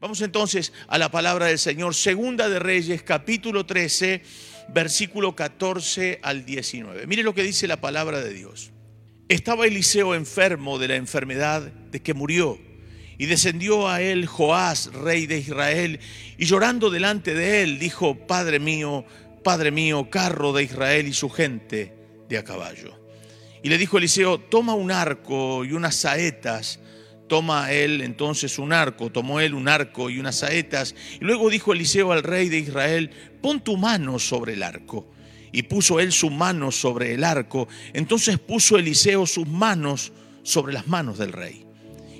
Vamos entonces a la palabra del Señor, Segunda de Reyes, capítulo 13, versículo 14 al 19. Mire lo que dice la palabra de Dios. Estaba Eliseo enfermo de la enfermedad de que murió, y descendió a él Joás, rey de Israel, y llorando delante de él, dijo, Padre mío, Padre mío, carro de Israel y su gente de a caballo. Y le dijo Eliseo, toma un arco y unas saetas, toma él entonces un arco, tomó él un arco y unas saetas, y luego dijo Eliseo al rey de Israel, pon tu mano sobre el arco. Y puso él su mano sobre el arco, entonces puso Eliseo sus manos sobre las manos del rey.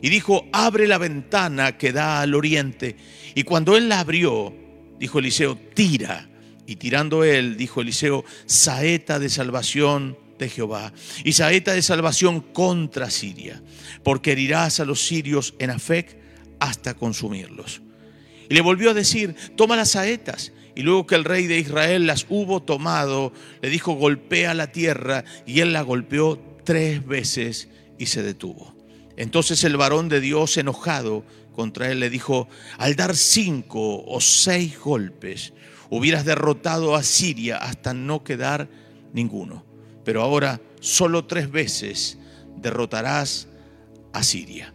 Y dijo, abre la ventana que da al oriente. Y cuando él la abrió, dijo Eliseo, tira. Y tirando él, dijo Eliseo, saeta de salvación de Jehová y saeta de salvación contra Siria, porque herirás a los sirios en Afec hasta consumirlos. Y le volvió a decir, toma las saetas. Y luego que el rey de Israel las hubo tomado, le dijo, golpea la tierra. Y él la golpeó tres veces y se detuvo. Entonces el varón de Dios, enojado contra él, le dijo, al dar cinco o seis golpes, hubieras derrotado a Siria hasta no quedar ninguno pero ahora solo tres veces derrotarás a Siria.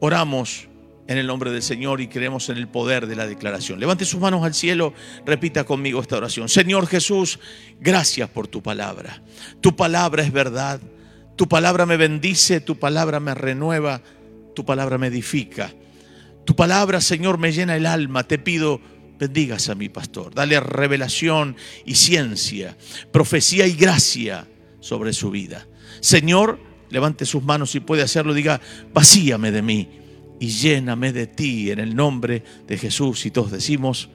Oramos en el nombre del Señor y creemos en el poder de la declaración. Levante sus manos al cielo, repita conmigo esta oración. Señor Jesús, gracias por tu palabra. Tu palabra es verdad. Tu palabra me bendice, tu palabra me renueva, tu palabra me edifica. Tu palabra, Señor, me llena el alma. Te pido bendigas a mi pastor. Dale revelación y ciencia, profecía y gracia sobre su vida. Señor, levante sus manos si puede hacerlo, diga, vacíame de mí y lléname de ti en el nombre de Jesús. Y todos decimos,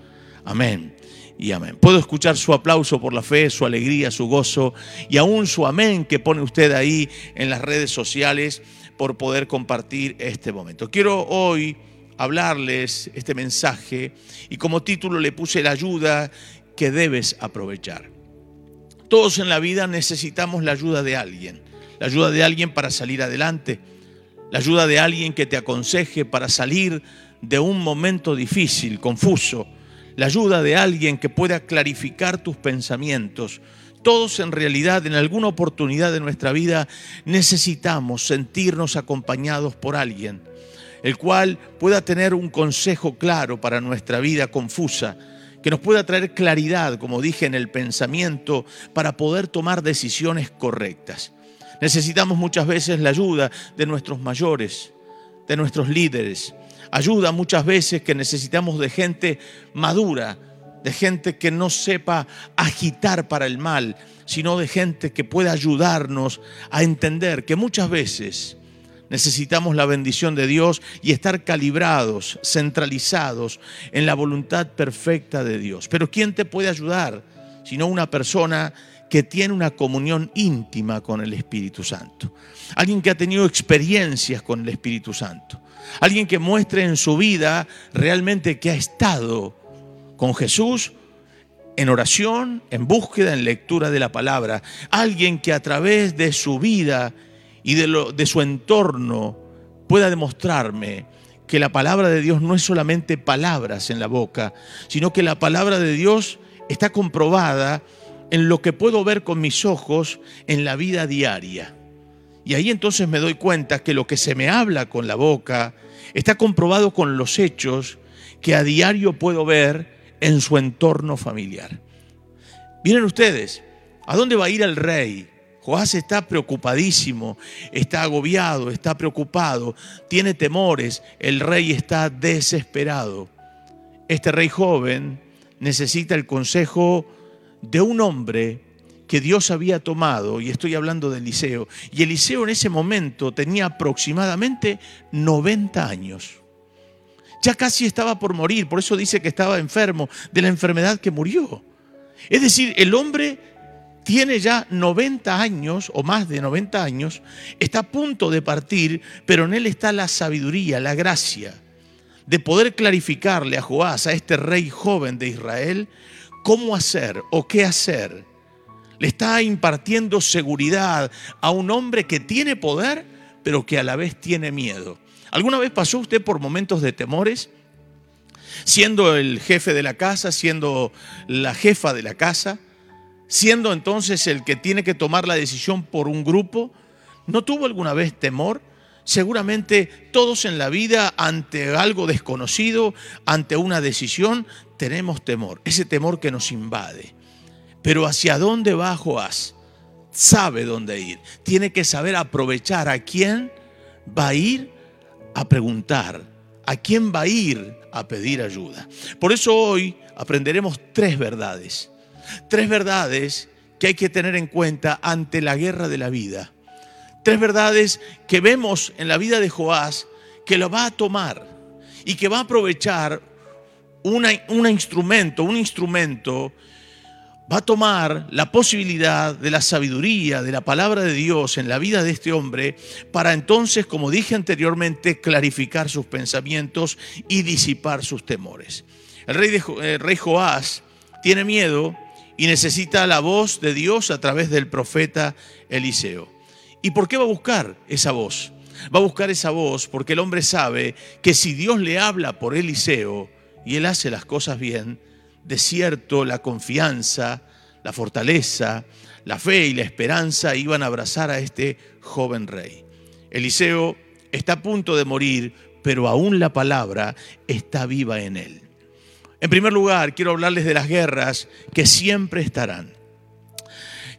amén y amén. Puedo escuchar su aplauso por la fe, su alegría, su gozo y aún su amén que pone usted ahí en las redes sociales por poder compartir este momento. Quiero hoy hablarles este mensaje y como título le puse la ayuda que debes aprovechar. Todos en la vida necesitamos la ayuda de alguien, la ayuda de alguien para salir adelante, la ayuda de alguien que te aconseje para salir de un momento difícil, confuso, la ayuda de alguien que pueda clarificar tus pensamientos. Todos en realidad en alguna oportunidad de nuestra vida necesitamos sentirnos acompañados por alguien, el cual pueda tener un consejo claro para nuestra vida confusa que nos pueda traer claridad, como dije, en el pensamiento para poder tomar decisiones correctas. Necesitamos muchas veces la ayuda de nuestros mayores, de nuestros líderes. Ayuda muchas veces que necesitamos de gente madura, de gente que no sepa agitar para el mal, sino de gente que pueda ayudarnos a entender que muchas veces Necesitamos la bendición de Dios y estar calibrados, centralizados en la voluntad perfecta de Dios. Pero ¿quién te puede ayudar? Sino una persona que tiene una comunión íntima con el Espíritu Santo. Alguien que ha tenido experiencias con el Espíritu Santo. Alguien que muestre en su vida realmente que ha estado con Jesús en oración, en búsqueda, en lectura de la palabra. Alguien que a través de su vida y de, su entorno pueda demostrarme que la palabra de Dios no es solamente palabras en la boca, sino que la palabra de Dios está comprobada en lo que puedo ver con mis ojos en la vida diaria. Y ahí entonces me doy cuenta que lo que se me habla con la boca está comprobado con los hechos que a diario puedo ver en su entorno familiar. Miren ustedes, ¿a dónde va a ir el rey? Joás está preocupadísimo, está agobiado, está preocupado, tiene temores, el rey está desesperado. Este rey joven necesita el consejo de un hombre que Dios había tomado, y estoy hablando de Eliseo, y Eliseo en ese momento tenía aproximadamente 90 años. Ya casi estaba por morir, por eso dice que estaba enfermo de la enfermedad que murió. Es decir, el hombre tiene ya 90 años o más de 90 años, está a punto de partir, pero en él está la sabiduría, la gracia de poder clarificarle a Joás, a este rey joven de Israel, cómo hacer o qué hacer. Le está impartiendo seguridad a un hombre que tiene poder, pero que a la vez tiene miedo. ¿Alguna vez pasó usted por momentos de temores? siendo el jefe de la casa, siendo la jefa de la casa, siendo entonces el que tiene que tomar la decisión por un grupo, ¿no tuvo alguna vez temor? Seguramente todos en la vida ante algo desconocido, ante una decisión, tenemos temor, ese temor que nos invade. Pero ¿hacia dónde va Joás? Sabe dónde ir. Tiene que saber aprovechar a quién va a ir a preguntar, a quién va a ir a pedir ayuda. Por eso hoy aprenderemos tres verdades. Tres verdades que hay que tener en cuenta ante la guerra de la vida. Tres verdades que vemos en la vida de Joás que lo va a tomar y que va a aprovechar un instrumento, un instrumento va a tomar la posibilidad de la sabiduría, de la palabra de Dios en la vida de este hombre, para entonces, como dije anteriormente, clarificar sus pensamientos y disipar sus temores. El rey, el rey Joás tiene miedo y necesita la voz de Dios a través del profeta Eliseo. ¿Y por qué va a buscar esa voz? Va a buscar esa voz porque el hombre sabe que si Dios le habla por Eliseo y él hace las cosas bien, de cierto la confianza, la fortaleza, la fe y la esperanza iban a abrazar a este joven rey. Eliseo está a punto de morir, pero aún la palabra está viva en él. En primer lugar, quiero hablarles de las guerras que siempre estarán.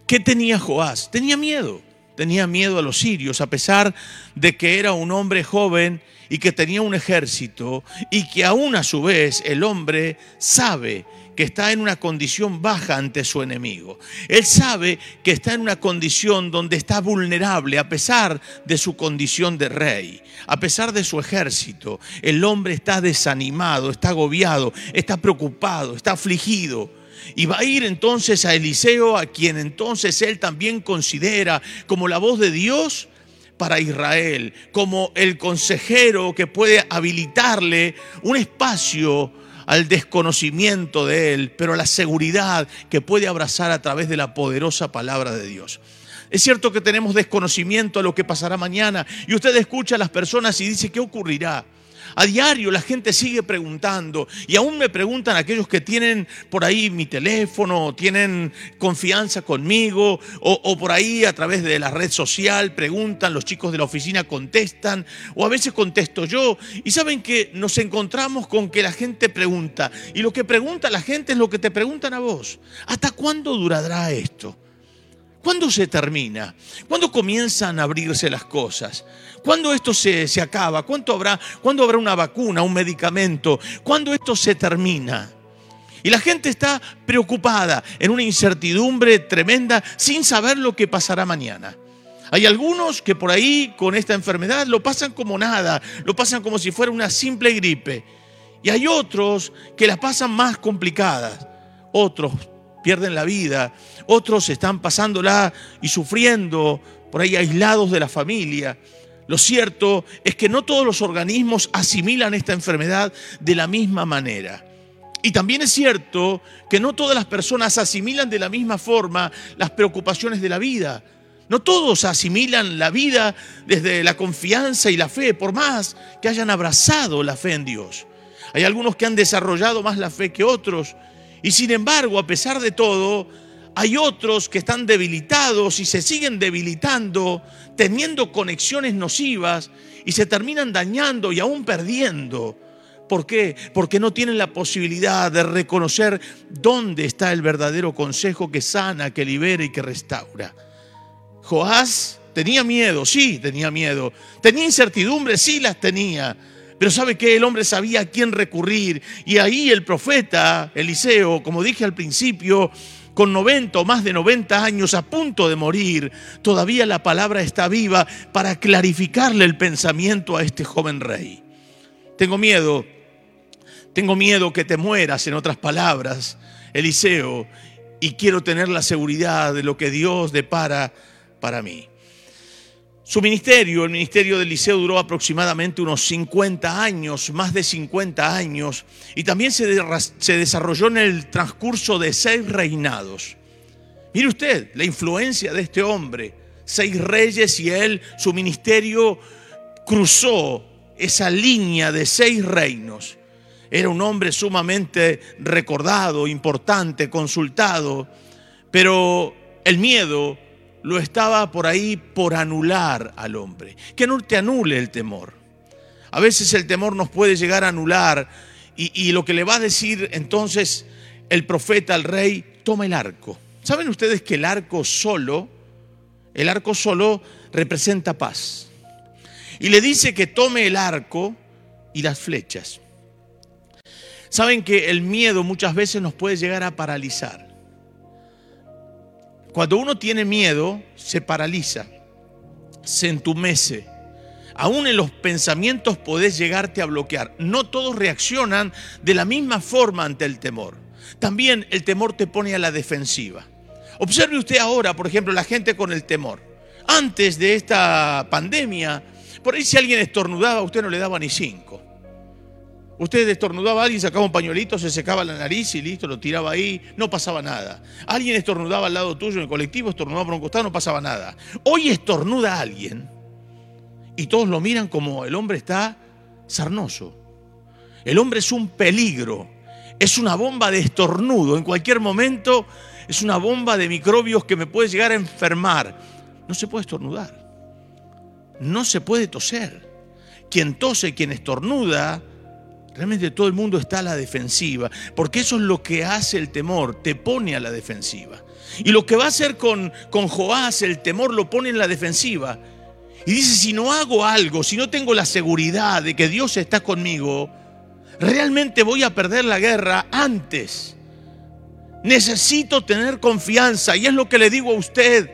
¿Qué tenía Joás? Tenía miedo. Tenía miedo a los sirios, a pesar de que era un hombre joven y que tenía un ejército y que aún a su vez el hombre sabe que está en una condición baja ante su enemigo. Él sabe que está en una condición donde está vulnerable a pesar de su condición de rey, a pesar de su ejército. El hombre está desanimado, está agobiado, está preocupado, está afligido. Y va a ir entonces a Eliseo, a quien entonces él también considera como la voz de Dios para Israel, como el consejero que puede habilitarle un espacio al desconocimiento de Él, pero a la seguridad que puede abrazar a través de la poderosa palabra de Dios. Es cierto que tenemos desconocimiento a lo que pasará mañana y usted escucha a las personas y dice, ¿qué ocurrirá? A diario la gente sigue preguntando y aún me preguntan aquellos que tienen por ahí mi teléfono, tienen confianza conmigo o, por ahí a través de la red social preguntan, los chicos de la oficina contestan o a veces contesto yo y saben que nos encontramos con que la gente pregunta y lo que pregunta la gente es lo que te preguntan a vos. ¿Hasta cuándo durará esto? ¿Cuándo se termina? ¿Cuándo comienzan a abrirse las cosas? ¿Cuándo esto se, acaba? ¿Cuánto habrá, ¿Cuándo habrá una vacuna, un medicamento? ¿Cuándo esto se termina? Y la gente está preocupada en una incertidumbre tremenda sin saber lo que pasará mañana. Hay algunos que por ahí con esta enfermedad lo pasan como nada, lo pasan como si fuera una simple gripe. Y hay otros que las pasan más complicadas. Otros pierden la vida, otros están pasándola y sufriendo por ahí aislados de la familia. Lo cierto es que no todos los organismos asimilan esta enfermedad de la misma manera. Y también es cierto que no todas las personas asimilan de la misma forma las preocupaciones de la vida. No todos asimilan la vida desde la confianza y la fe, por más que hayan abrazado la fe en Dios. Hay algunos que han desarrollado más la fe que otros. Y sin embargo, a pesar de todo, hay otros que están debilitados y se siguen debilitando, teniendo conexiones nocivas y se terminan dañando y aún perdiendo. ¿Por qué? Porque no tienen la posibilidad de reconocer dónde está el verdadero consejo que sana, que libera y que restaura. Joás tenía miedo, sí, tenía miedo. Tenía incertidumbre, sí las tenía. Pero sabe que el hombre sabía a quién recurrir. Y ahí el profeta Eliseo, como dije al principio, con 90 o más de 90 años a punto de morir, todavía la palabra está viva para clarificarle el pensamiento a este joven rey. Tengo miedo, tengo miedo que te mueras, en otras palabras, Eliseo, y quiero tener la seguridad de lo que Dios depara para mí. Su ministerio, el ministerio de Eliseo, duró aproximadamente unos 50 años, más de 50 años, y también se, se desarrolló en el transcurso de seis reinados. Mire usted la influencia de este hombre, seis reyes y él, su ministerio cruzó esa línea de seis reinos. Era un hombre sumamente recordado, importante, consultado, pero el miedo lo estaba por ahí por anular al hombre. Que no te anule el temor. A veces el temor nos puede llegar a anular y, y lo que le va a decir entonces el profeta al rey, toma el arco. ¿Saben ustedes que el arco solo, el arco solo representa paz? Y le dice que tome el arco y las flechas. Saben que el miedo muchas veces nos puede llegar a paralizar. Cuando uno tiene miedo, se paraliza, se entumece. Aún en los pensamientos podés llegarte a bloquear. No todos reaccionan de la misma forma ante el temor. También el temor te pone a la defensiva. Observe usted ahora, por ejemplo, la gente con el temor. Antes de esta pandemia, por ahí si alguien estornudaba, usted no le daba ni cinco. Usted estornudaba a alguien, sacaba un pañuelito, se secaba la nariz y listo, lo tiraba ahí, no pasaba nada. Alguien estornudaba al lado tuyo en el colectivo, estornudaba por un costado, no pasaba nada. Hoy estornuda a alguien y todos lo miran como el hombre está sarnoso. El hombre es un peligro, es una bomba de estornudo. En cualquier momento es una bomba de microbios que me puede llegar a enfermar. No se puede estornudar. No se puede toser. Quien tose, quien estornuda, realmente todo el mundo está a la defensiva. Porque eso es lo que hace el temor, te pone a la defensiva. Y lo que va a hacer con, con Joás, el temor lo pone en la defensiva. Y dice, si no hago algo, si no tengo la seguridad de que Dios está conmigo, realmente voy a perder la guerra antes. Necesito tener confianza y es lo que le digo a usted.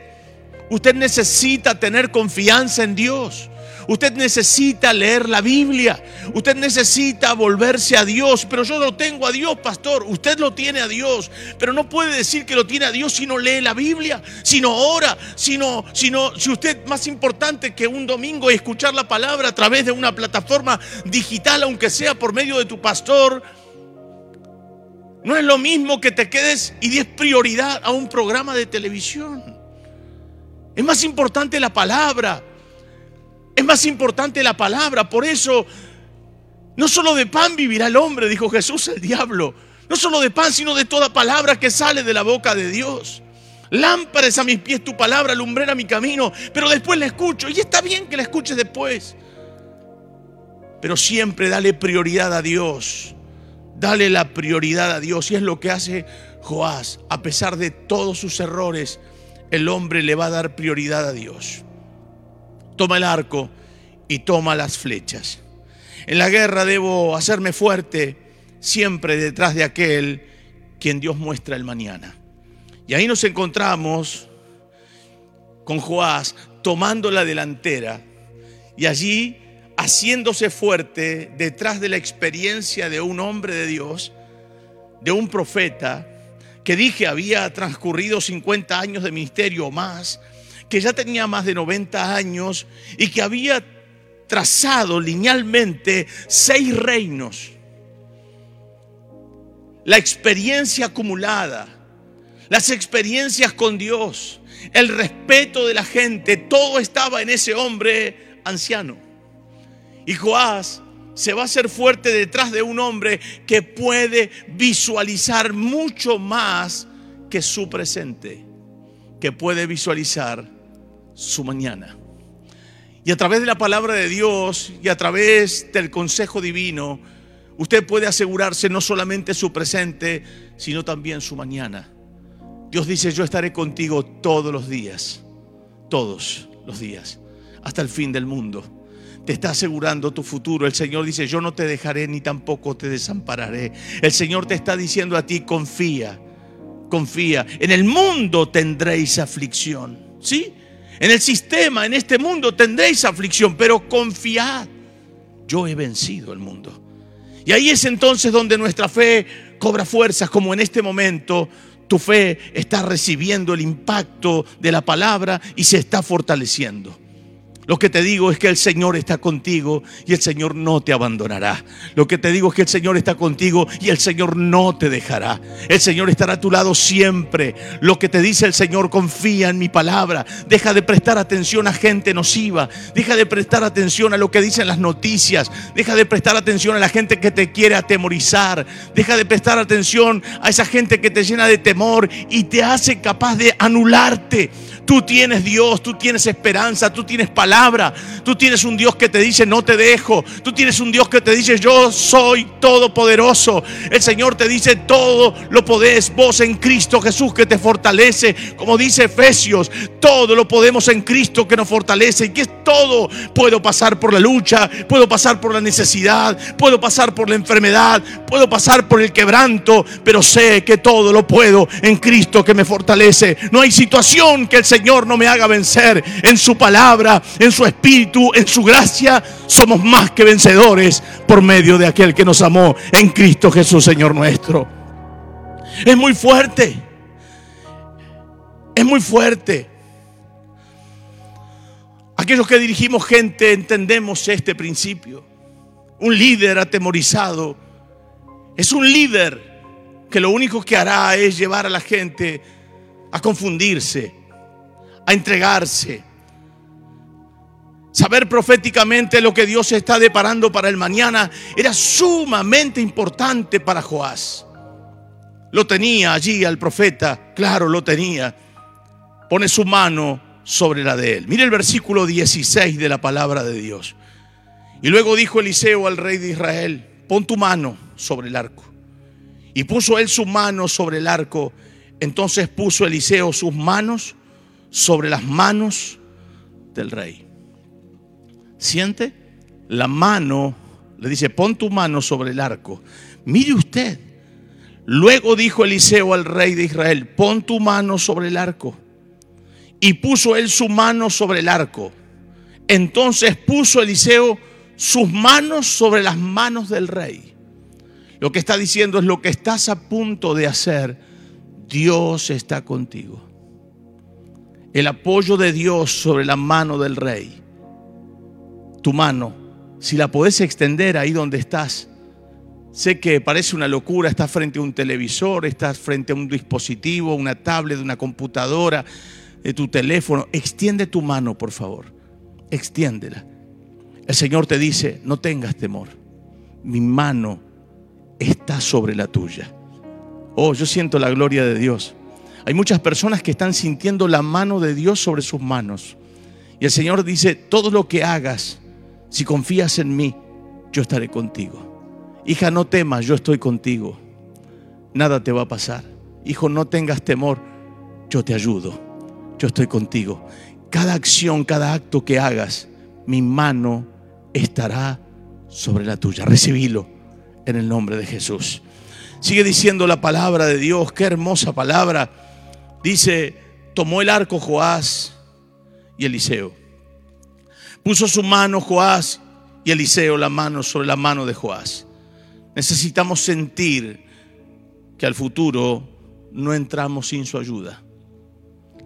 Usted necesita tener confianza en Dios. Usted necesita leer la Biblia. Usted necesita volverse a Dios. Pero yo lo tengo a Dios, pastor. Usted lo tiene a Dios. Pero no puede decir que lo tiene a Dios si no lee la Biblia, si no ora, si no, si no, si usted más importante que un domingo es escuchar la palabra a través de una plataforma digital, aunque sea por medio de tu pastor. No es lo mismo que te quedes y des prioridad a un programa de televisión. Es más importante la palabra. Es más importante la palabra. Por eso, no solo de pan vivirá el hombre, dijo Jesús el diablo. No solo de pan, sino de toda palabra que sale de la boca de Dios. Lámparas a mis pies tu palabra, lumbrera mi camino. Pero después la escucho. Y está bien que la escuches después. Pero siempre dale prioridad a Dios. Dale la prioridad a Dios. Y es lo que hace Joás. A pesar de todos sus errores, el hombre le va a dar prioridad a Dios toma el arco y toma las flechas. En la guerra debo hacerme fuerte siempre detrás de aquel quien Dios muestra el mañana. Y ahí nos encontramos con Joás tomando la delantera y allí haciéndose fuerte detrás de la experiencia de un hombre de Dios, de un profeta, que dije había transcurrido 50 años de ministerio o más, que ya tenía más de 90 años y que había trazado linealmente seis reinos. La experiencia acumulada, las experiencias con Dios, el respeto de la gente, todo estaba en ese hombre anciano. Y Joás se va a hacer fuerte detrás de un hombre que puede visualizar mucho más que su presente, que puede visualizar su mañana. Y a través de la palabra de Dios y a través del consejo divino, usted puede asegurarse no solamente su presente, sino también su mañana. Dios dice, yo estaré contigo todos los días, todos los días, hasta el fin del mundo. Te está asegurando tu futuro. El Señor dice, yo no te dejaré ni tampoco te desampararé. El Señor te está diciendo a ti, confía, confía. En el mundo tendréis aflicción. ¿Sí? En el sistema, en este mundo tendréis aflicción, pero confiad, yo he vencido el mundo. Y ahí es entonces donde nuestra fe cobra fuerzas, como en este momento tu fe está recibiendo el impacto de la palabra y se está fortaleciendo. Lo que te digo es que el Señor está contigo y el Señor no te abandonará. Lo que te digo es que el Señor está contigo y el Señor no te dejará. El Señor estará a tu lado siempre. Lo que te dice el Señor, confía en mi palabra. Deja de prestar atención a gente nociva. Deja de prestar atención a lo que dicen las noticias. Deja de prestar atención a la gente que te quiere atemorizar. Deja de prestar atención a esa gente que te llena de temor y te hace capaz de anularte. Tú tienes Dios, tú tienes esperanza, tú tienes palabra, tú tienes un Dios que te dice no te dejo, tú tienes un Dios que te dice yo soy todopoderoso. El Señor te dice todo lo podés vos en Cristo Jesús que te fortalece, como dice Efesios, todo lo podemos en Cristo que nos fortalece y que es todo. Puedo pasar por la lucha, puedo pasar por la necesidad, puedo pasar por la enfermedad, puedo pasar por el quebranto, pero sé que todo lo puedo en Cristo que me fortalece. No hay situación que el Señor no me haga vencer en su palabra, en su espíritu, en su gracia, somos más que vencedores por medio de aquel que nos amó en Cristo Jesús, Señor nuestro. Es muy fuerte. Es muy fuerte. Aquellos que dirigimos gente entendemos este principio. Un líder atemorizado es un líder que lo único que hará es llevar a la gente a confundirse, a entregarse. Saber proféticamente lo que Dios está deparando para el mañana era sumamente importante para Joás. Lo tenía allí al profeta, claro, lo tenía. Pone su mano sobre la de él. Mire el versículo 16 de la palabra de Dios. Y luego dijo Eliseo al rey de Israel, pon tu mano sobre el arco. Y puso él su mano sobre el arco. Entonces puso Eliseo sus manos sobre las manos del rey. ¿Siente? La mano, le dice, pon tu mano sobre el arco. Mire usted. Luego dijo Eliseo al rey de Israel, pon tu mano sobre el arco. Y puso él su mano sobre el arco. Entonces puso Eliseo sus manos sobre las manos del rey. Lo que está diciendo es lo que estás a punto de hacer. Dios está contigo el apoyo de Dios sobre la mano del rey. Tu mano, si la podés extender ahí donde estás. Sé que parece una locura, estás frente a un televisor, estás frente a un dispositivo, una tablet, una computadora, de tu teléfono. Extiende tu mano, por favor. Extiéndela. El Señor te dice, no tengas temor. Mi mano está sobre la tuya. Oh, yo siento la gloria de Dios. Hay muchas personas que están sintiendo la mano de Dios sobre sus manos. Y el Señor dice, todo lo que hagas, si confías en mí, yo estaré contigo. Hija, no temas, yo estoy contigo. Nada te va a pasar. Hijo, no tengas temor, yo te ayudo. Yo estoy contigo. Cada acción, cada acto que hagas, mi mano estará sobre la tuya. Recibilo en el nombre de Jesús. Sigue diciendo la palabra de Dios, qué hermosa palabra. Dice, tomó el arco Joás y Eliseo. Puso su mano Joás y Eliseo la mano sobre la mano de Joás. Necesitamos sentir que al futuro no entramos sin su ayuda.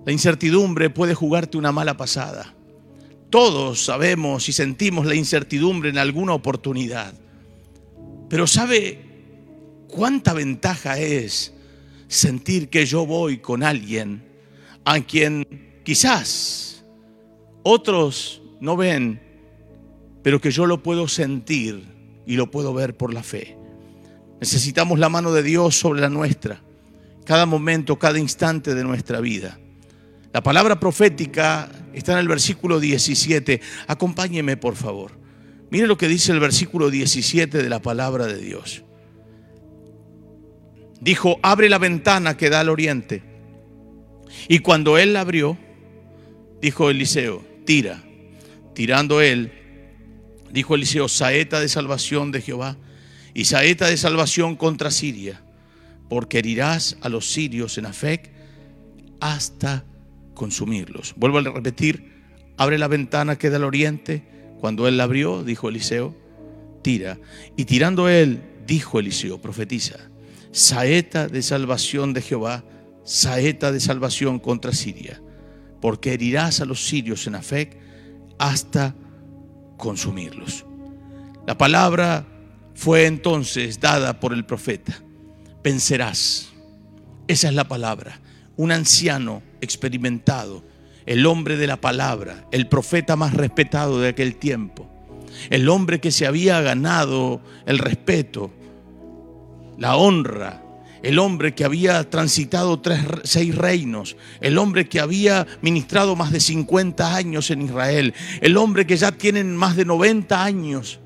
La incertidumbre puede jugarte una mala pasada. Todos sabemos y sentimos la incertidumbre en alguna oportunidad. Pero ¿sabe cuánta ventaja es sentir que yo voy con alguien a quien quizás otros no ven, pero que yo lo puedo sentir y lo puedo ver por la fe. Necesitamos la mano de Dios sobre la nuestra, cada momento, cada instante de nuestra vida. La palabra profética está en el versículo 17. Acompáñeme, por favor. Mire lo que dice el versículo 17 de la palabra de Dios dijo, abre la ventana que da al oriente. Y cuando él la abrió, dijo Eliseo, tira. Tirando él, dijo Eliseo, saeta de salvación de Jehová y saeta de salvación contra Siria, porque herirás a los sirios en Afec hasta consumirlos. Vuelvo a repetir, abre la ventana que da al oriente. Cuando él la abrió, dijo Eliseo, tira. Y tirando él, dijo Eliseo, profetiza, saeta de salvación de Jehová, saeta de salvación contra Siria, porque herirás a los sirios en Afec hasta consumirlos. La palabra fue entonces dada por el profeta. Vencerás. Esa es la palabra. Un anciano experimentado, el hombre de la palabra, el profeta más respetado de aquel tiempo, el hombre que se había ganado el respeto, la honra, el hombre que había transitado tres, seis reinos, el hombre que había ministrado más de 50 años en Israel, el hombre que ya tiene más de 90 años,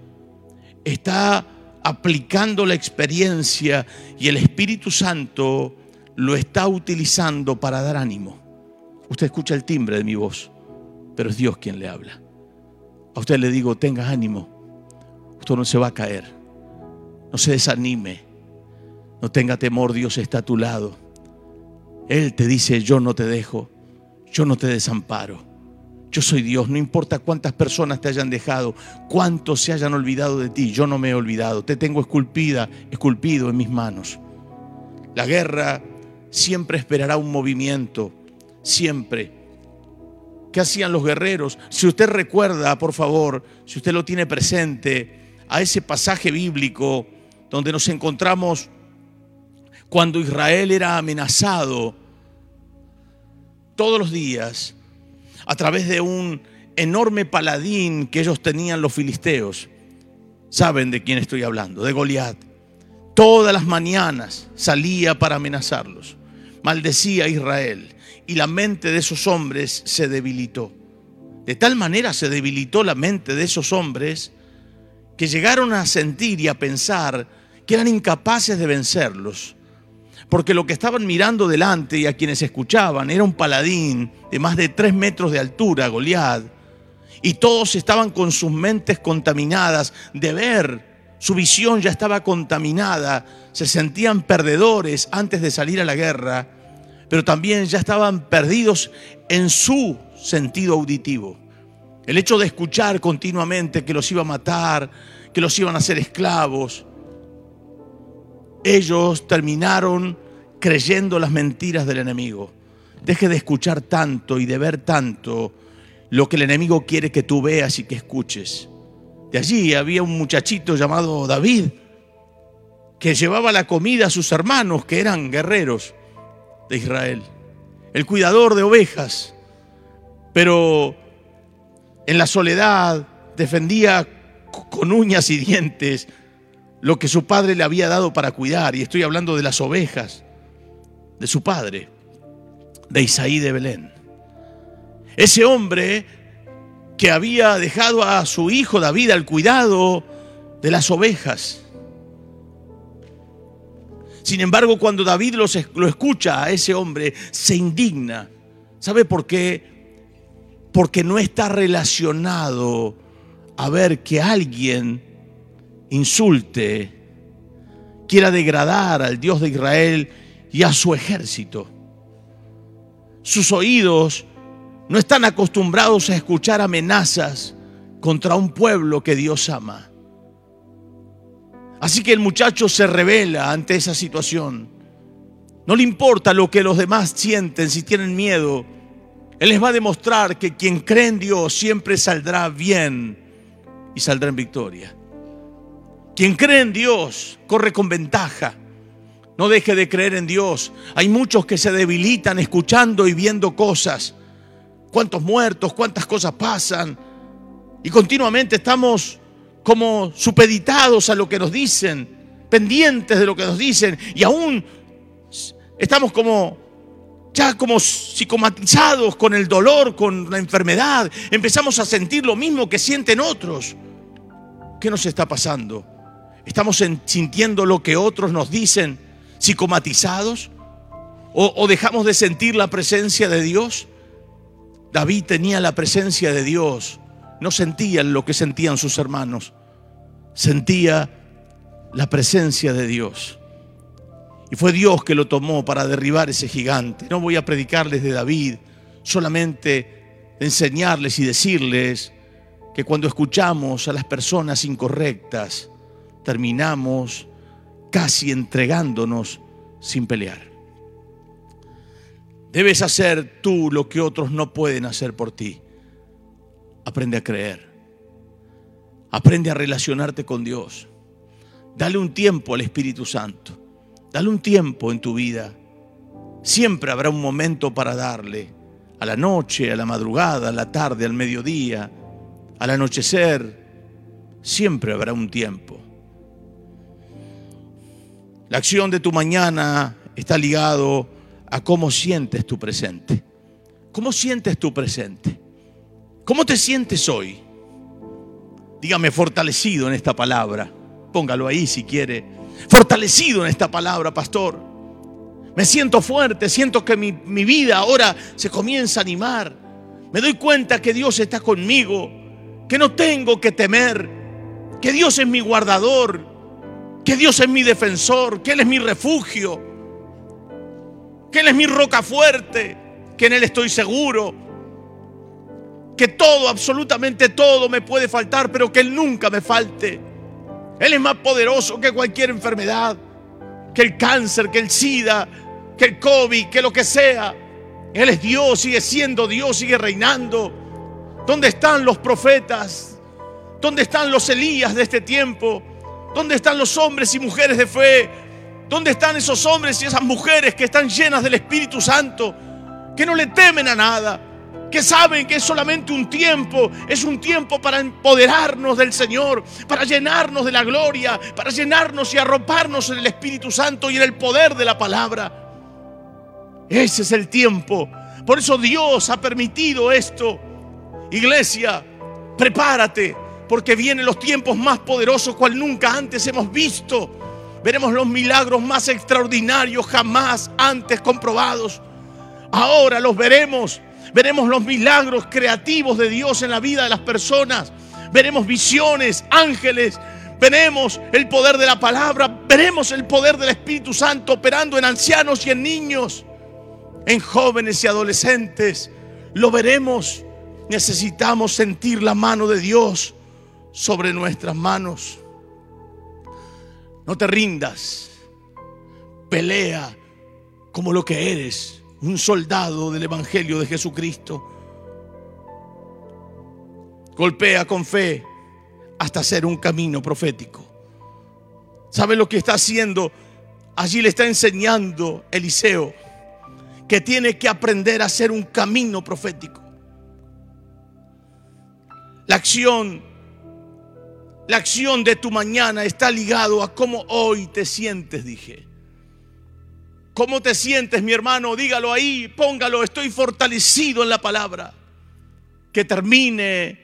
está aplicando la experiencia y el Espíritu Santo lo está utilizando para dar ánimo. Usted escucha el timbre de mi voz, pero es Dios quien le habla. A usted le digo, tenga ánimo, usted no se va a caer, no se desanime, no tenga temor, Dios está a tu lado. Él te dice, yo no te dejo, yo no te desamparo. Yo soy Dios, no importa cuántas personas te hayan dejado, cuántos se hayan olvidado de ti, yo no me he olvidado, te tengo esculpida, esculpido en mis manos. La guerra siempre esperará un movimiento, siempre. ¿Qué hacían los guerreros? Si usted recuerda, por favor, si usted lo tiene presente, a ese pasaje bíblico donde nos encontramos cuando Israel era amenazado todos los días a través de un enorme paladín que ellos tenían los filisteos. Saben de quién estoy hablando, de Goliat. Todas las mañanas salía para amenazarlos. Maldecía a Israel y la mente de esos hombres se debilitó. De tal manera se debilitó la mente de esos hombres que llegaron a sentir y a pensar que eran incapaces de vencerlos porque lo que estaban mirando delante y a quienes escuchaban era un paladín de más de tres metros de altura, Goliat, y todos estaban con sus mentes contaminadas de ver, su visión ya estaba contaminada, se sentían perdedores antes de salir a la guerra, pero también ya estaban perdidos en su sentido auditivo. El hecho de escuchar continuamente que los iba a matar, que los iban a hacer esclavos, ellos terminaron creyendo las mentiras del enemigo. Deje de escuchar tanto y de ver tanto lo que el enemigo quiere que tú veas y que escuches. De allí había un muchachito llamado David que llevaba la comida a sus hermanos que eran guerreros de Israel. El cuidador de ovejas. Pero en la soledad defendía con uñas y dientes lo que su padre le había dado para cuidar, y estoy hablando de las ovejas de su padre, de Isaí de Belén. Ese hombre que había dejado a su hijo David al cuidado de las ovejas. Sin embargo, cuando David lo escucha a ese hombre, se indigna. ¿Sabe por qué? Porque no está relacionado a ver que alguien insulte, quiera degradar al Dios de Israel y a su ejército. Sus oídos no están acostumbrados a escuchar amenazas contra un pueblo que Dios ama. Así que el muchacho se revela ante esa situación. No le importa lo que los demás sienten, si tienen miedo. Él les va a demostrar que quien cree en Dios siempre saldrá bien y saldrá en victoria. Quien cree en Dios corre con ventaja. No deje de creer en Dios. Hay muchos que se debilitan escuchando y viendo cosas. Cuántos muertos, cuántas cosas pasan. Y continuamente estamos como supeditados a lo que nos dicen, pendientes de lo que nos dicen. Y aún estamos como ya como psicomatizados con el dolor, con la enfermedad. Empezamos a sentir lo mismo que sienten otros. ¿Qué nos está pasando? ¿Estamos sintiendo lo que otros nos dicen psicomatizados? ¿O, dejamos de sentir la presencia de Dios? David tenía la presencia de Dios. No sentía lo que sentían sus hermanos. Sentía la presencia de Dios. Y fue Dios que lo tomó para derribar ese gigante. No voy a predicarles de David, solamente enseñarles y decirles que cuando escuchamos a las personas incorrectas, terminamos casi entregándonos sin pelear. Debes hacer tú lo que otros no pueden hacer por ti. aprende a creer. Aprende a relacionarte con Dios. Dale un tiempo al Espíritu Santo. Dale un tiempo en tu vida. Siempre habrá un momento para darle. A la noche, a la madrugada, a la tarde, al mediodía, al anochecer. Siempre habrá un tiempo. La acción de tu mañana está ligado a cómo sientes tu presente. ¿Cómo sientes tu presente? ¿Cómo te sientes hoy? Dígame fortalecido en esta palabra. Póngalo ahí si quiere. Fortalecido en esta palabra, pastor. Me siento fuerte, siento que mi, mi vida ahora se comienza a animar. Me doy cuenta que Dios está conmigo, que no tengo que temer, que Dios es mi guardador, que Dios es mi defensor, que Él es mi refugio, que Él es mi roca fuerte, que en Él estoy seguro, que todo, absolutamente todo me puede faltar, pero que Él nunca me falte. Él es más poderoso que cualquier enfermedad, que el cáncer, que el SIDA, que el COVID, que lo que sea. Él es Dios, sigue siendo Dios, sigue reinando. ¿Dónde están los profetas? ¿Dónde están los Elías de este tiempo? ¿Dónde están los hombres y mujeres de fe? ¿Dónde están esos hombres y esas mujeres que están llenas del Espíritu Santo? Que no le temen a nada, que saben que es solamente un tiempo, es un tiempo para empoderarnos del Señor, para llenarnos de la gloria, para llenarnos y arroparnos en el Espíritu Santo y en el poder de la palabra. Ese es el tiempo. Por eso Dios ha permitido esto. Iglesia, prepárate porque vienen los tiempos más poderosos cual nunca antes hemos visto. Veremos los milagros más extraordinarios jamás antes comprobados. Ahora los veremos. Veremos los milagros creativos de Dios en la vida de las personas. Veremos visiones, ángeles. Veremos el poder de la palabra. Veremos el poder del Espíritu Santo operando en ancianos y en niños. En jóvenes y adolescentes. Lo veremos. Necesitamos sentir la mano de Dios sobre nuestras manos. No te rindas. Pelea como lo que eres, un soldado del Evangelio de Jesucristo. Golpea con fe hasta hacer un camino profético. ¿Sabe lo que está haciendo? Allí le está enseñando Eliseo que tiene que aprender a hacer un camino profético. La acción la acción de tu mañana está ligado a cómo hoy te sientes, dije. ¿Cómo te sientes, mi hermano? Dígalo ahí, póngalo, estoy fortalecido en la palabra. Que termine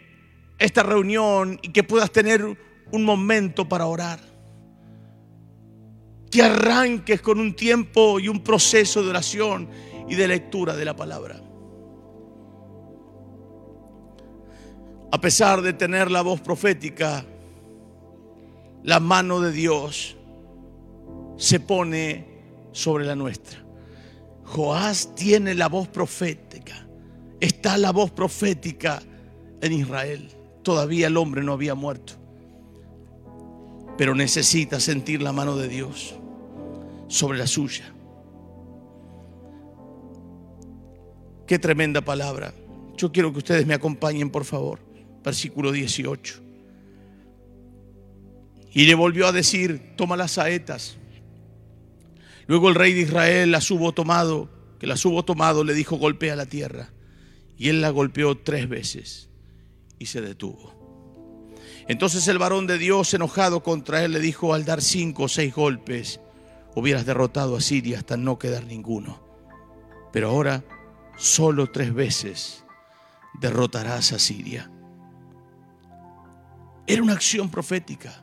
esta reunión y que puedas tener un momento para orar. Que arranques con un tiempo y un proceso de oración y de lectura de la palabra. A pesar de tener la voz profética, la mano de Dios se pone sobre la nuestra. Joás tiene la voz profética. Está la voz profética en Israel. Todavía el hombre no había muerto. Pero necesita sentir la mano de Dios sobre la suya. Qué tremenda palabra. Yo quiero que ustedes me acompañen, por favor. Versículo 18. Y le volvió a decir, toma las saetas. Luego el rey de Israel las hubo tomado, que las hubo tomado, le dijo, golpea la tierra. Y él la golpeó tres veces y se detuvo. Entonces el varón de Dios, enojado contra él, le dijo, al dar cinco o seis golpes, hubieras derrotado a Siria hasta no quedar ninguno. Pero ahora solo tres veces derrotarás a Siria. Era una acción profética.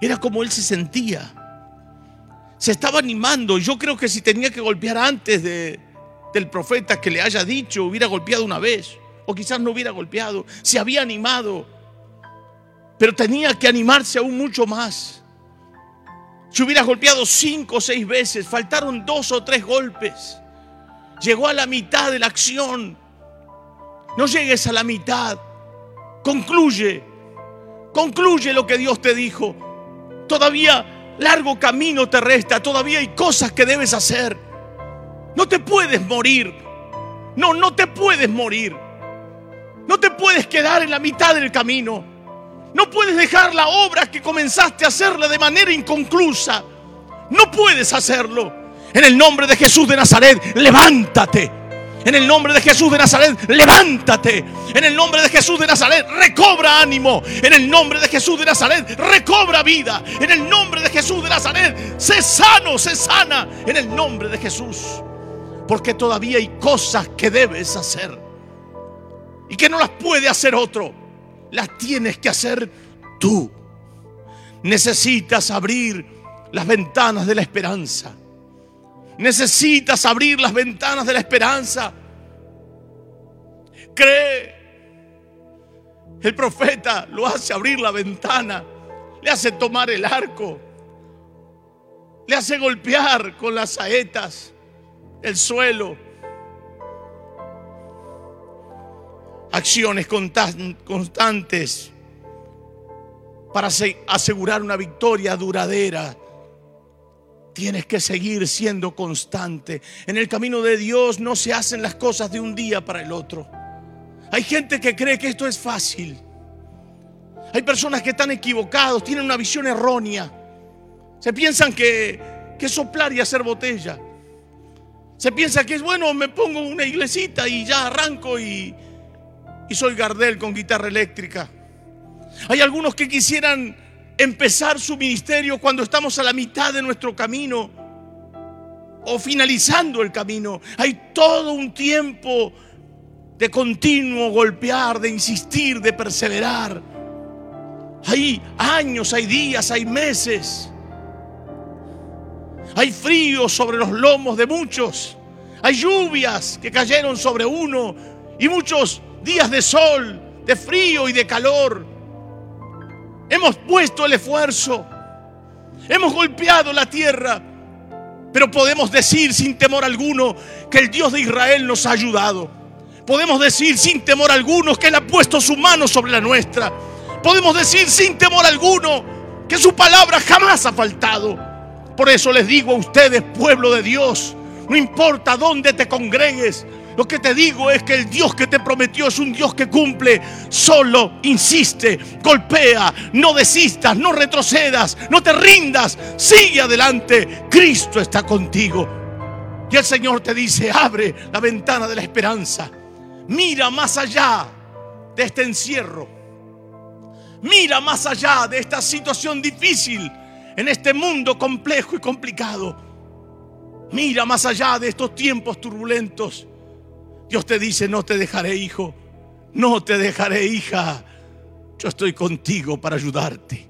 Era como él se sentía. Se estaba animando. Yo creo que si tenía que golpear antes de, del profeta que le haya dicho, hubiera golpeado una vez. O quizás no hubiera golpeado. Se había animado. Pero tenía que animarse aún mucho más. Si hubiera golpeado cinco o seis veces, faltaron dos o tres golpes. Llegó a la mitad de la acción. No llegues a la mitad. Concluye. Concluye lo que Dios te dijo. Todavía largo camino te resta, todavía hay cosas que debes hacer. No te puedes morir. No, no te puedes morir. No te puedes quedar en la mitad del camino. No puedes dejar la obra que comenzaste a hacerla de manera inconclusa. No puedes hacerlo. En el nombre de Jesús de Nazaret, levántate. En el nombre de Jesús de Nazaret, levántate. En el nombre de Jesús de Nazaret, recobra ánimo. En el nombre de Jesús de Nazaret, recobra vida. En el nombre de Jesús de Nazaret, sé sano, sé sana. En el nombre de Jesús. Porque todavía hay cosas que debes hacer. Y que no las puede hacer otro. Las tienes que hacer tú. Necesitas abrir las ventanas de la esperanza. Necesitas abrir las ventanas de la esperanza. Cree. El profeta lo hace abrir la ventana. Le hace tomar el arco. Le hace golpear con las saetas el suelo. Acciones constantes para asegurar una victoria duradera Tienes que seguir siendo constante. En el camino de Dios no se hacen las cosas de un día para el otro. Hay gente que cree que esto es fácil. Hay personas que están equivocados, tienen una visión errónea. Se piensan que, que soplar y hacer botella. Se piensa que es bueno, me pongo una iglesita y ya arranco y, y soy Gardel con guitarra eléctrica. Hay algunos que quisieran empezar su ministerio cuando estamos a la mitad de nuestro camino o finalizando el camino. Hay todo un tiempo de continuo golpear, de insistir, de perseverar. Hay años, hay días, hay meses. Hay frío sobre los lomos de muchos. Hay lluvias que cayeron sobre uno y muchos días de sol, de frío y de calor. Hemos puesto el esfuerzo. Hemos golpeado la tierra. Pero podemos decir sin temor alguno que el Dios de Israel nos ha ayudado. Podemos decir sin temor alguno que Él ha puesto su mano sobre la nuestra. Podemos decir sin temor alguno que su palabra jamás ha faltado. Por eso les digo a ustedes, pueblo de Dios, no importa dónde te congregues, lo que te digo es que el Dios que te prometió es un Dios que cumple. Solo insiste, golpea, no desistas, no retrocedas, no te rindas, sigue adelante. Cristo está contigo. Y el Señor te dice, abre la ventana de la esperanza. Mira más allá de este encierro. Mira más allá de esta situación difícil en este mundo complejo y complicado. Mira más allá de estos tiempos turbulentos. Dios te dice, no te dejaré hijo, no te dejaré hija. Yo estoy contigo para ayudarte.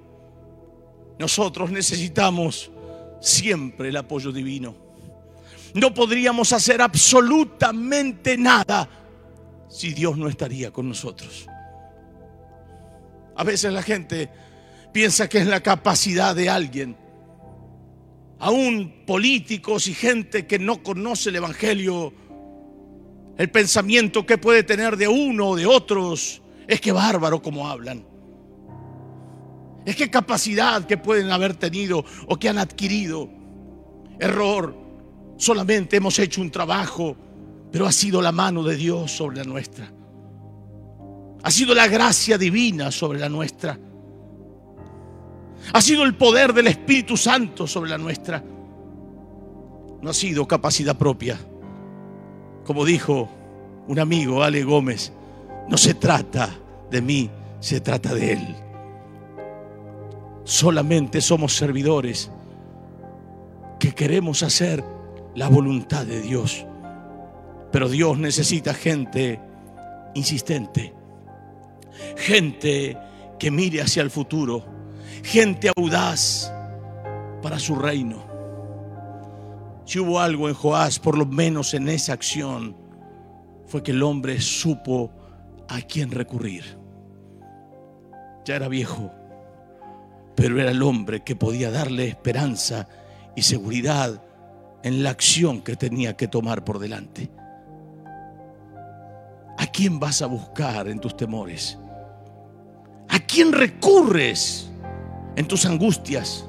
Nosotros necesitamos siempre el apoyo divino. No podríamos hacer absolutamente nada si Dios no estaría con nosotros. A veces la gente piensa que es la capacidad de alguien. Aún políticos y gente que no conoce el Evangelio el pensamiento que puede tener de uno o de otros es que bárbaro como hablan. Es que capacidad que pueden haber tenido o que han adquirido. Error. Solamente hemos hecho un trabajo, pero ha sido la mano de Dios sobre la nuestra. Ha sido la gracia divina sobre la nuestra. Ha sido el poder del Espíritu Santo sobre la nuestra. No ha sido capacidad propia. Como dijo un amigo, Ale Gómez, no se trata de mí, se trata de Él. Solamente somos servidores que queremos hacer la voluntad de Dios. Pero Dios necesita gente insistente, gente que mire hacia el futuro, gente audaz para su reino. Si hubo algo en Joás, por lo menos en esa acción, fue que el hombre supo a quién recurrir. Ya era viejo, pero era el hombre que podía darle esperanza y seguridad en la acción que tenía que tomar por delante. ¿A quién vas a buscar en tus temores? ¿A quién recurres en tus angustias?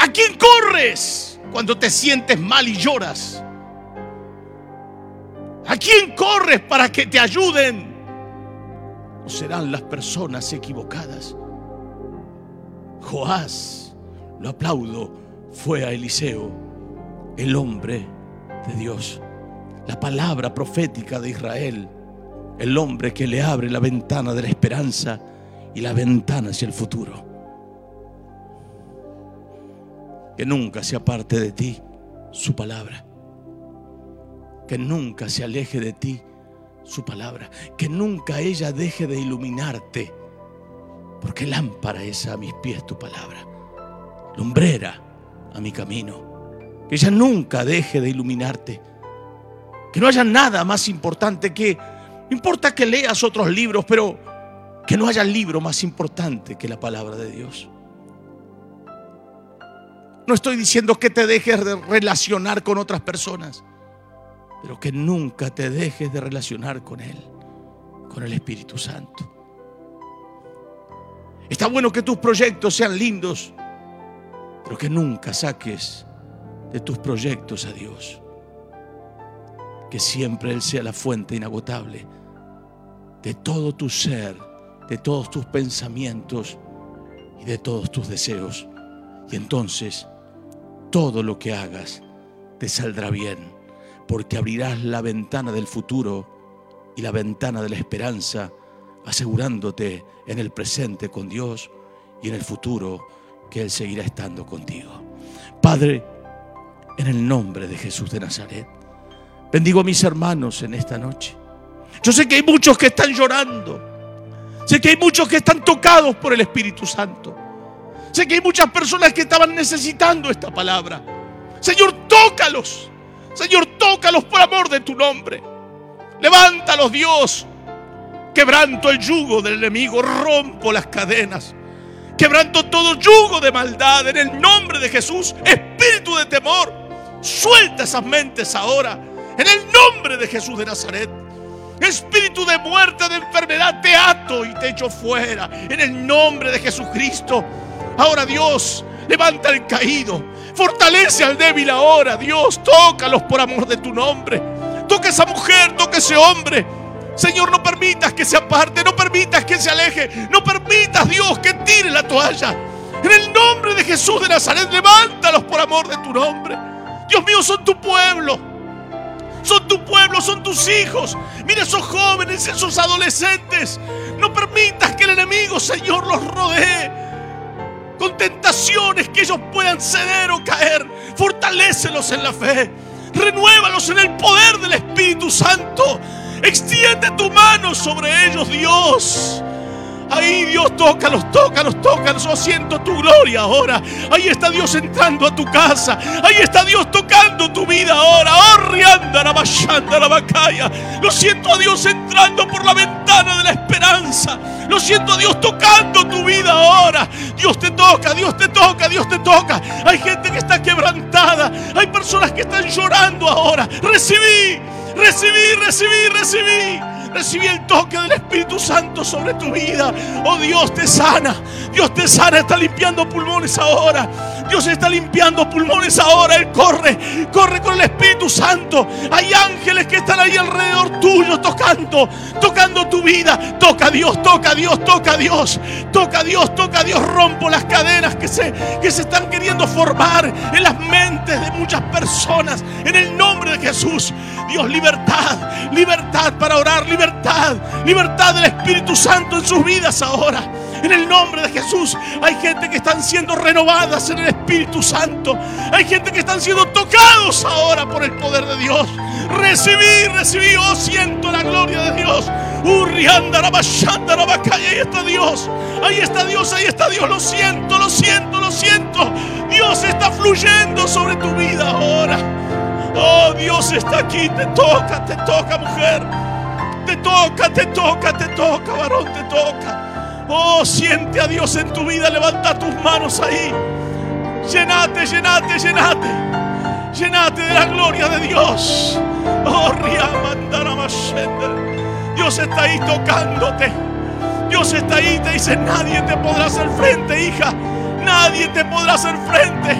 ¿A quién corres? cuando te sientes mal y lloras? ¿A quién corres para que te ayuden no serán las personas equivocadas. Joás, lo aplaudo, fue a Eliseo, el hombre de Dios, la palabra profética de Israel, el hombre que le abre la ventana de la esperanza y la ventana hacia el futuro. Que nunca se aparte de ti su palabra. Que nunca se aleje de ti su palabra. Que nunca ella deje de iluminarte. Porque lámpara es a mis pies tu palabra. Lumbrera a mi camino. Que ella nunca deje de iluminarte. Que no haya nada más importante que... Importa que leas otros libros, pero que no haya libro más importante que la palabra de Dios. No estoy diciendo que te dejes de relacionar con otras personas, pero que nunca te dejes de relacionar con Él, con el Espíritu Santo. Está bueno que tus proyectos sean lindos, pero que nunca saques de tus proyectos a Dios. Que siempre Él sea la fuente inagotable de todo tu ser, de todos tus pensamientos y de todos tus deseos. Y entonces todo lo que hagas te saldrá bien, porque abrirás la ventana del futuro y la ventana de la esperanza, asegurándote en el presente con Dios y en el futuro que Él seguirá estando contigo. Padre, en el nombre de Jesús de Nazaret, bendigo a mis hermanos en esta noche. Yo sé que hay muchos que están llorando. Sé que hay muchos que están tocados por el Espíritu Santo. Sé que hay muchas personas que estaban necesitando esta palabra. Señor, tócalos. Señor, tócalos por amor de tu nombre. Levántalos, Dios. Quebranto el yugo del enemigo, rompo las cadenas. Quebranto todo yugo de maldad en el nombre de Jesús. Espíritu de temor, suelta esas mentes ahora. En el nombre de Jesús de Nazaret. Espíritu de muerte, de enfermedad, te ato y te echo fuera. En el nombre de Jesucristo. Ahora Dios, levanta al caído. Fortalece al débil ahora. Dios, tócalos por amor de tu nombre. Toca esa mujer, toca ese hombre. Señor, no permitas que se aparte, no permitas que se aleje, no permitas, Dios, que tire la toalla. En el nombre de Jesús de Nazaret, levántalos por amor de tu nombre. Dios mío, son tu pueblo. Son tu pueblo, son tus hijos. Mira esos jóvenes, esos adolescentes. No permitas que el enemigo, Señor, los rodee con tentaciones que ellos puedan ceder o caer. Fortalécelos en la fe. Renuévalos en el poder del Espíritu Santo. Extiende tu mano sobre ellos, Dios. Ahí Dios, tócalos, tócalos, tócalos. Yo siento tu gloria ahora. Ahí está Dios entrando a tu casa. Ahí está Dios tocando tu vida ahora. Oh, la bacaya. Lo siento a Dios entrando por la ventana de la esperanza. Lo siento a Dios tocando tu vida ahora. Dios te toca, Dios te toca, Dios te toca. Hay gente que está quebrantada. Hay personas que están llorando ahora. Recibí, recibí, recibí, recibí. Recibí el toque del Espíritu Santo sobre tu vida. Oh Dios te sana. Dios te sana. Está limpiando pulmones ahora. Dios está limpiando pulmones ahora. Él corre. Corre con el Espíritu Santo. Hay ángeles que están ahí alrededor tuyo tocando. Tocando tu vida. Toca a Dios. Toca a Dios. Toca a Dios. Toca a Dios. Toca a Dios. Rompo las cadenas que se, que se están queriendo formar en las mentes de muchas personas. En el nombre de Jesús. Dios, libertad. Libertad para orar libertad, libertad del Espíritu Santo en sus vidas ahora. En el nombre de Jesús hay gente que están siendo renovadas en el Espíritu Santo. Hay gente que están siendo tocados ahora por el poder de Dios. Recibí, recibí, oh siento la gloria de Dios. Ahí está Dios. Ahí está Dios, ahí está Dios. Lo siento, lo siento, lo siento. Dios está fluyendo sobre tu vida ahora. Oh, Dios está aquí. Te toca, te toca, mujer. Te toca, te toca, te toca, varón, te toca. Oh, siente a Dios en tu vida. Levanta tus manos ahí. Llenate, llenate, llenate. Llenate de la gloria de Dios. Oh, Dios está ahí tocándote. Dios está ahí te dice, nadie te podrá hacer frente, hija. Nadie te podrá hacer frente.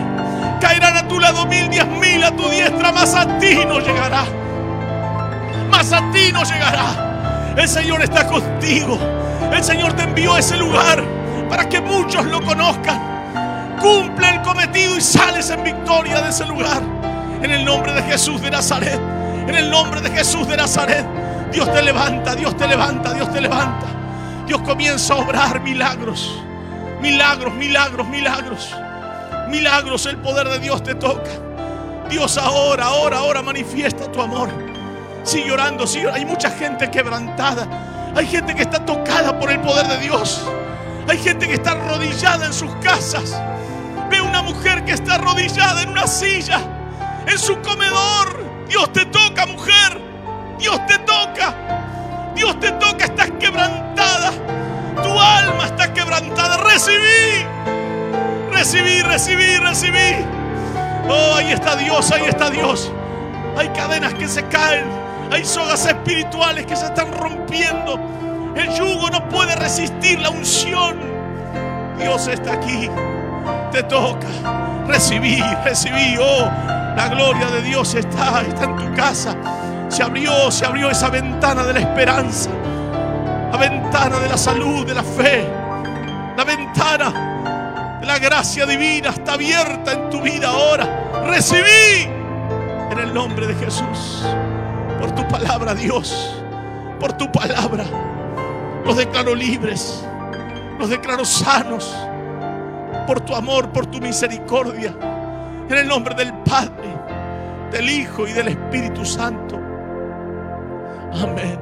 Caerán a tu lado mil, diez mil a tu diestra, más a ti no llegará más a ti no llegará. El Señor está contigo. El Señor te envió a ese lugar para que muchos lo conozcan. Cumple el cometido y sales en victoria de ese lugar. En el nombre de Jesús de Nazaret. En el nombre de Jesús de Nazaret. Dios te levanta, Dios te levanta, Dios te levanta. Dios comienza a obrar milagros. Milagros, milagros, milagros. Milagros, el poder de Dios te toca. Dios ahora, ahora, ahora manifiesta tu amor. Sigue orando, sigue. Hay mucha gente quebrantada. Hay gente que está tocada por el poder de Dios. Hay gente que está arrodillada en sus casas. Ve una mujer que está arrodillada en una silla, en su comedor. Dios te toca, mujer. Dios te toca. Dios te toca, estás quebrantada. Tu alma está quebrantada. Recibí. Recibí, recibí, recibí. Oh, ahí está Dios, ahí está Dios. Hay cadenas que se caen. Hay sogas espirituales que se están rompiendo. El yugo no puede resistir la unción. Dios está aquí. Te toca. Recibí, recibí. Oh, la gloria de Dios está, está en tu casa. Se abrió, se abrió esa ventana de la esperanza. La ventana de la salud, de la fe. La ventana de la gracia divina está abierta en tu vida ahora. Recibí en el nombre de Jesús. Por tu palabra, Dios. Por tu palabra. Los declaro libres. Los declaro sanos. Por tu amor, por tu misericordia. En el nombre del Padre, del Hijo y del Espíritu Santo. Amén.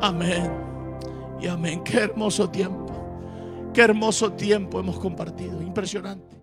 Amén. Y amén. Qué hermoso tiempo. Qué hermoso tiempo hemos compartido. Impresionante.